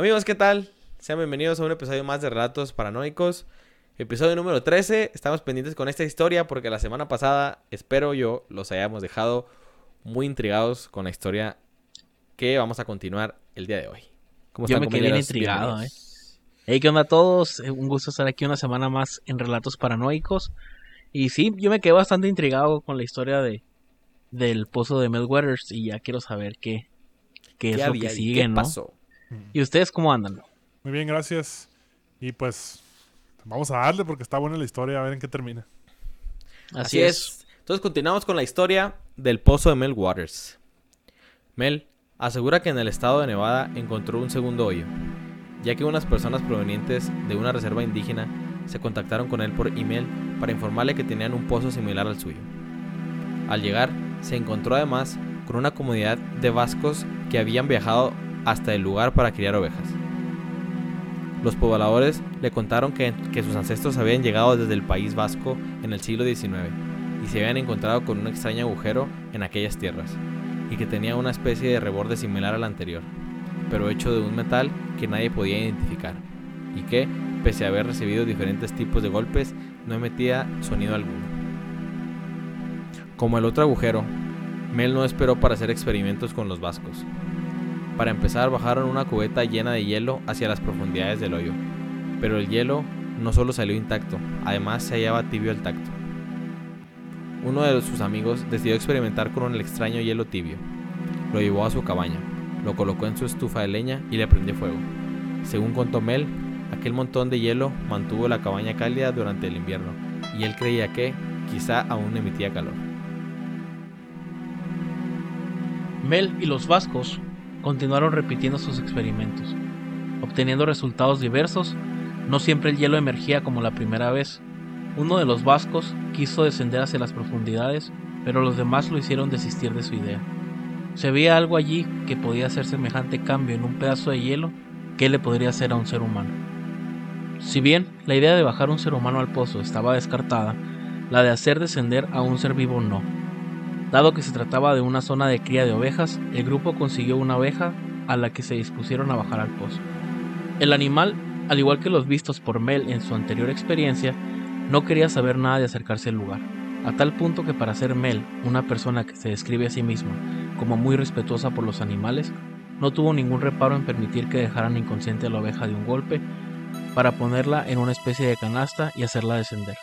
Amigos, ¿qué tal? Sean bienvenidos a un episodio más de Relatos Paranoicos. Episodio número 13. Estamos pendientes con esta historia porque la semana pasada, espero yo, los hayamos dejado muy intrigados con la historia que vamos a continuar el día de hoy. ¿Cómo yo me quedé bien intrigado, eh. Hey, ¿qué onda a todos? Eh, un gusto estar aquí una semana más en Relatos Paranoicos. Y sí, yo me quedé bastante intrigado con la historia de del pozo de Mel Waters y ya quiero saber qué, qué, es lo que sigue, ¿no? Pasó? ¿Y ustedes cómo andan? Muy bien, gracias. Y pues vamos a darle porque está buena la historia, a ver en qué termina. Así, es. Entonces continuamos con la historia del pozo de Mel Waters. Mel asegura que en el estado de Nevada encontró un segundo hoyo, ya que unas personas provenientes de una reserva indígena se contactaron con él por email para informarle que tenían un pozo similar al suyo. Al llegar, se encontró además con una comunidad de vascos que habían viajado hasta el lugar para criar ovejas. Los pobladores le contaron que, sus ancestros habían llegado desde el país vasco en el siglo XIX y se habían encontrado con un extraño agujero en aquellas tierras, y que tenía una especie de reborde similar al anterior, pero hecho de un metal que nadie podía identificar, y que, pese a haber recibido diferentes tipos de golpes, no emitía sonido alguno. Como el otro agujero, Mel no esperó para hacer experimentos con los vascos, para empezar bajaron una cubeta llena de hielo hacia las profundidades del hoyo, pero el hielo no solo salió intacto, además se hallaba tibio al tacto. Uno de sus amigos decidió experimentar con el extraño hielo tibio. Lo llevó a su cabaña, lo colocó en su estufa de leña y le prendió fuego. Según contó Mel, aquel montón de hielo mantuvo la cabaña cálida durante el invierno, y él creía que, quizá aún emitía calor. Mel y los vascos continuaron repitiendo sus experimentos, obteniendo resultados diversos. No siempre el hielo emergía como la primera vez. Uno de los vascos quiso descender hacia las profundidades, pero los demás lo hicieron desistir de su idea. Se veía algo allí que podía hacer semejante cambio en un pedazo de hielo que le podría hacer a un ser humano. Si bien la idea de bajar un ser humano al pozo estaba descartada, la de hacer descender a un ser vivo no. Dado que se trataba de una zona de cría de ovejas, el grupo consiguió una oveja a la que se dispusieron a bajar al pozo. El animal, al igual que los vistos por Mel en su anterior experiencia, no quería saber nada de acercarse al lugar, a tal punto que para ser Mel una persona que se describe a sí misma como muy respetuosa por los animales, no tuvo ningún reparo en permitir que dejaran inconsciente a la oveja de un golpe para ponerla en una especie de canasta y hacerla descender.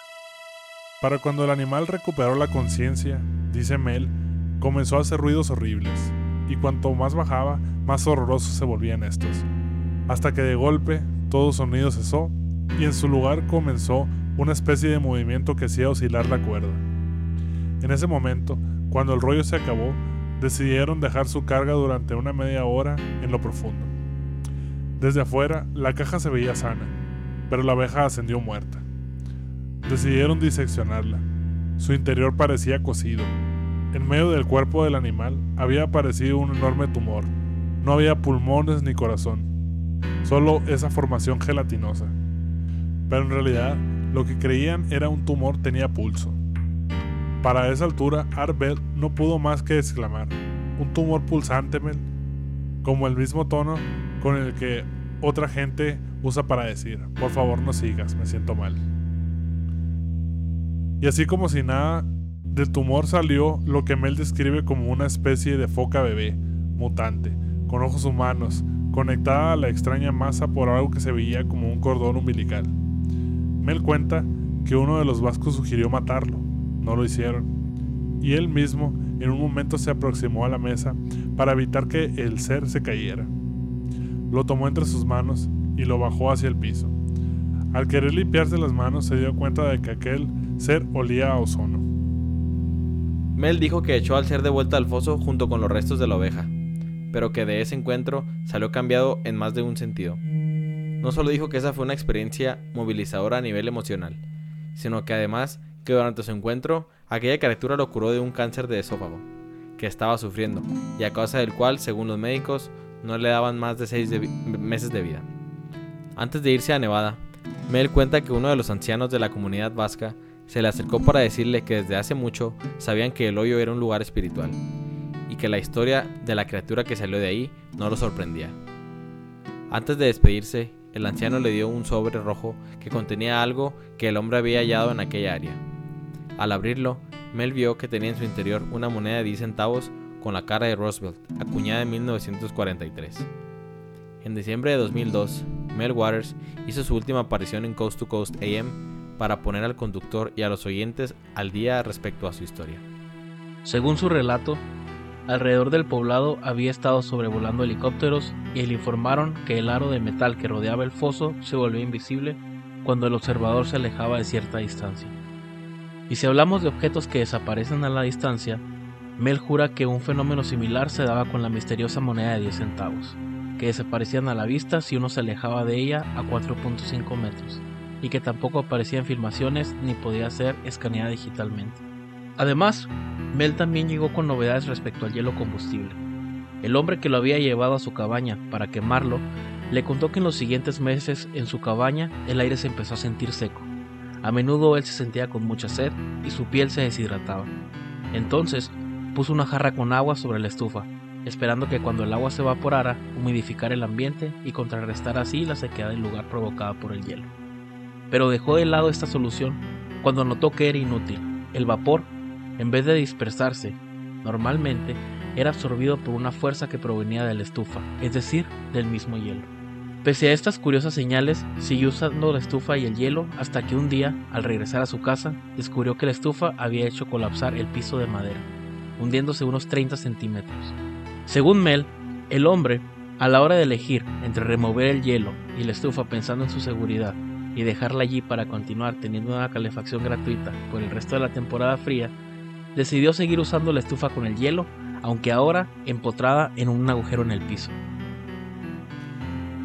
Para cuando el animal recuperó la conciencia, dice Mel, comenzó a hacer ruidos horribles, y cuanto más bajaba, más horrorosos se volvían estos, hasta que de golpe todo sonido cesó y en su lugar comenzó una especie de movimiento que hacía oscilar la cuerda. En ese momento, cuando el rollo se acabó, decidieron dejar su carga durante una media hora en lo profundo. Desde afuera, la caja se veía sana, pero la abeja ascendió muerta. Decidieron diseccionarla. Su interior parecía cocido. En medio del cuerpo del animal había aparecido un enorme tumor. No había pulmones ni corazón, solo esa formación gelatinosa. Pero en realidad, lo que creían era un tumor tenía pulso. Para esa altura, Arbel no pudo más que exclamar: Un tumor pulsante, Mel. Como el mismo tono con el que otra gente usa para decir: Por favor, no sigas, me siento mal. Y así como si nada, del tumor salió lo que Mel describe como una especie de foca bebé, mutante, con ojos humanos, conectada a la extraña masa por algo que se veía como un cordón umbilical. Mel cuenta que uno de los vascos sugirió matarlo, no lo hicieron, y él mismo en un momento se aproximó a la mesa para evitar que el ser se cayera. Lo tomó entre sus manos y lo bajó hacia el piso. Al querer limpiarse las manos se dio cuenta de que aquel ser olía a ozono. Mel dijo que echó al ser de vuelta al foso junto con los restos de la oveja, pero que de ese encuentro salió cambiado en más de un sentido. No solo dijo que esa fue una experiencia movilizadora a nivel emocional, sino que además que durante su encuentro aquella criatura lo curó de un cáncer de esófago que estaba sufriendo y a causa del cual, según los médicos, no le daban más de seis meses de vida. Antes de irse a Nevada, Mel cuenta que uno de los ancianos de la comunidad vasca se le acercó para decirle que desde hace mucho sabían que el hoyo era un lugar espiritual y que la historia de la criatura que salió de ahí no lo sorprendía. Antes de despedirse, el anciano le dio un sobre rojo que contenía algo que el hombre había hallado en aquella área. Al abrirlo, Mel vio que tenía en su interior una moneda de 10 centavos con la cara de Roosevelt, acuñada en 1943. En diciembre de 2002, Mel Waters hizo su última aparición en Coast to Coast AM para poner al conductor y a los oyentes al día respecto a su historia. Según su relato, alrededor del poblado había estado sobrevolando helicópteros y le informaron que el aro de metal que rodeaba el foso se volvió invisible cuando el observador se alejaba de cierta distancia. Y si hablamos de objetos que desaparecen a la distancia, Mel jura que un fenómeno similar se daba con la misteriosa moneda de 10 centavos, que desaparecían a la vista si uno se alejaba de ella a 4.5 metros, y que tampoco aparecía en filmaciones ni podía ser escaneada digitalmente. Además, Mel también llegó con novedades respecto al hielo combustible. El hombre que lo había llevado a su cabaña para quemarlo le contó que en los siguientes meses en su cabaña el aire se empezó a sentir seco. A menudo él se sentía con mucha sed y su piel se deshidrataba. Entonces puso una jarra con agua sobre la estufa, esperando que cuando el agua se evaporara humidificara el ambiente y contrarrestar así la sequedad del lugar provocada por el hielo. Pero dejó de lado esta solución cuando notó que era inútil. El vapor, en vez de dispersarse, normalmente era absorbido por una fuerza que provenía de la estufa, es decir, del mismo hielo. Pese a estas curiosas señales, siguió usando la estufa y el hielo hasta que un día, al regresar a su casa, descubrió que la estufa había hecho colapsar el piso de madera, hundiéndose unos 30 centímetros. Según Mel, el hombre, a la hora de elegir entre remover el hielo y la estufa pensando en su seguridad y dejarla allí para continuar teniendo una calefacción gratuita por el resto de la temporada fría, decidió seguir usando la estufa con el hielo, aunque ahora empotrada en un agujero en el piso.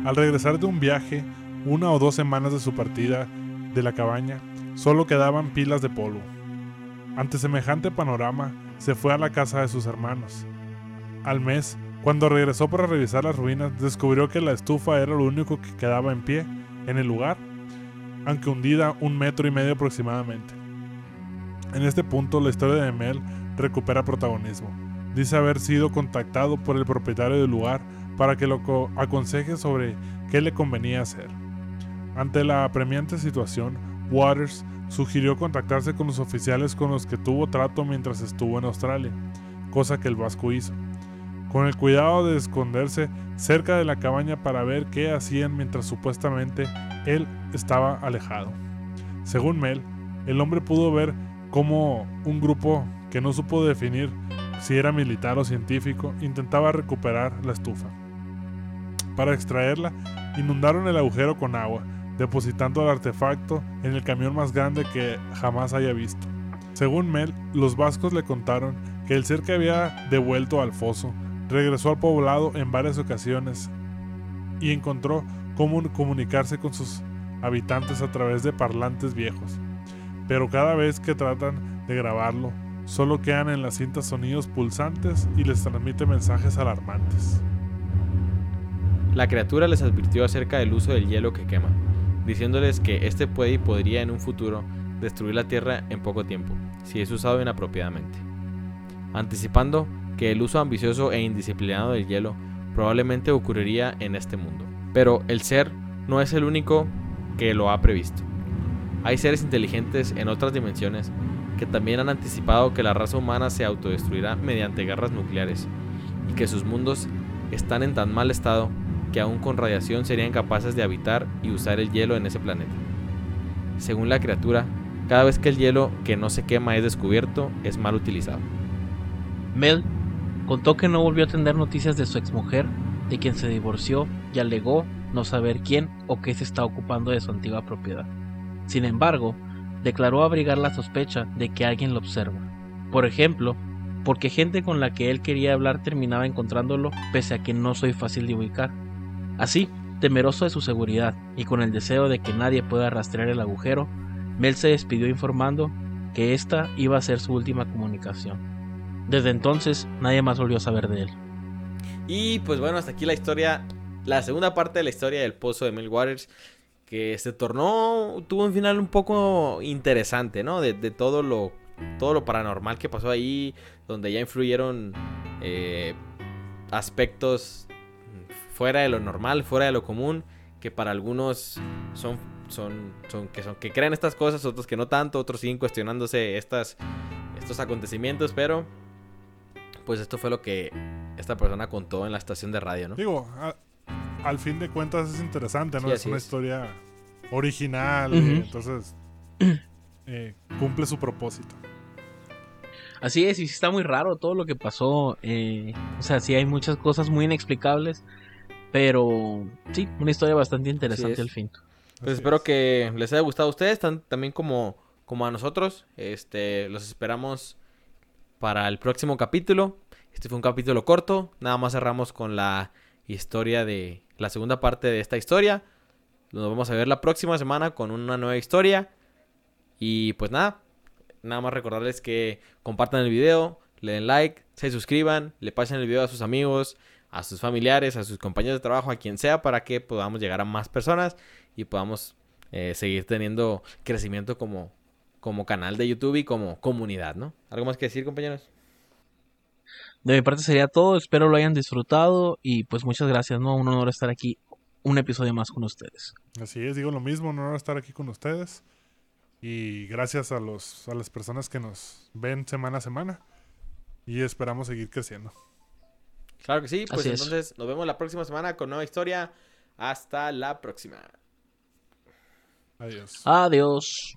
Al regresar de un viaje, una o dos semanas de su partida de la cabaña, solo quedaban pilas de polvo. Ante semejante panorama, se fue a la casa de sus hermanos. Al mes, cuando regresó para revisar las ruinas, descubrió que la estufa era lo único que quedaba en pie en el lugar, aunque hundida un metro y medio aproximadamente. En este punto, la historia de Mel recupera protagonismo. Dice haber sido contactado por el propietario del lugar para que lo aconseje sobre qué le convenía hacer. Ante la apremiante situación, Waters sugirió contactarse con los oficiales con los que tuvo trato mientras estuvo en Australia, cosa que el vasco hizo, con el cuidado de esconderse cerca de la cabaña para ver qué hacían mientras supuestamente él estaba alejado. Según Mel, el hombre pudo ver cómo un grupo que no supo definir si era militar o científico intentaba recuperar la estufa. Para extraerla, inundaron el agujero con agua, depositando el artefacto en el camión más grande que jamás haya visto. Según Mel, los vascos le contaron que el ser que había devuelto al foso regresó al poblado en varias ocasiones y encontró cómo comunicarse con sus habitantes a través de parlantes viejos. Pero cada vez que tratan de grabarlo, solo quedan en la cinta sonidos pulsantes y les transmite mensajes alarmantes. La criatura les advirtió acerca del uso del hielo que quema, diciéndoles que este puede y podría en un futuro destruir la Tierra en poco tiempo, si es usado inapropiadamente. Anticipando que el uso ambicioso e indisciplinado del hielo probablemente ocurriría en este mundo. Pero el ser no es el único que lo ha previsto. Hay seres inteligentes en otras dimensiones que también han anticipado que la raza humana se autodestruirá mediante guerras nucleares y que sus mundos están en tan mal estado que aún con radiación serían capaces de habitar y usar el hielo en ese planeta. Según la criatura, cada vez que el hielo que no se quema es descubierto, es mal utilizado. Mel contó que no volvió a tener noticias de su exmujer, de quien se divorció y alegó no saber quién o qué se está ocupando de su antigua propiedad. Sin embargo, declaró abrigar la sospecha de que alguien lo observa. Por ejemplo, porque gente con la que él quería hablar terminaba encontrándolo pese a que no soy fácil de ubicar. Así, temeroso de su seguridad y con el deseo de que nadie pueda rastrear el agujero, Mel se despidió informando que esta iba a ser su última comunicación. Desde entonces, nadie más volvió a saber de él. Y pues bueno, hasta aquí la historia, la segunda parte de la historia del pozo de Mel Waters, que se tornó, tuvo un final un poco interesante, ¿no? De, todo lo todo lo paranormal que pasó ahí, donde ya influyeron eh, aspectos fuera de lo normal, fuera de lo común, que para algunos son, son, son, que, son, que creen estas cosas, otros que no tanto, otros siguen cuestionándose estas, estos acontecimientos, pero pues esto fue lo que esta persona contó en la estación de radio, ¿no? Digo, al fin de cuentas es interesante, ¿no? Sí, es una es. historia original, y entonces eh, cumple su propósito. Así es, y sí está muy raro todo lo que pasó. eh, o sea, sí hay muchas cosas muy inexplicables. Pero sí, una historia bastante interesante es. al fin. Pues Así espero es. que les haya gustado a ustedes, tan- también como, como a nosotros. Este, los esperamos para el próximo capítulo. Este fue un capítulo corto. Nada más cerramos con la historia de la segunda parte de esta historia. Nos vamos a ver la próxima semana con una nueva historia. Y pues nada, nada más recordarles que compartan el video, le den like, se suscriban, le pasen el video a sus amigos, a sus familiares, a sus compañeros de trabajo, a quien sea, para que podamos llegar a más personas y podamos eh, seguir teniendo crecimiento como, como canal de YouTube y como comunidad, ¿no? ¿Algo más que decir, compañeros? De mi parte sería todo. Espero lo hayan disfrutado. Y pues muchas gracias, ¿no? Un honor estar aquí. Un episodio más con ustedes. Así es, digo lo mismo, un honor estar aquí con ustedes. Y gracias a, los, a las personas que nos ven semana a semana. Y esperamos seguir creciendo. Claro que sí, pues Así es. entonces nos vemos la próxima semana con nueva historia. Hasta la próxima. Adiós. Adiós.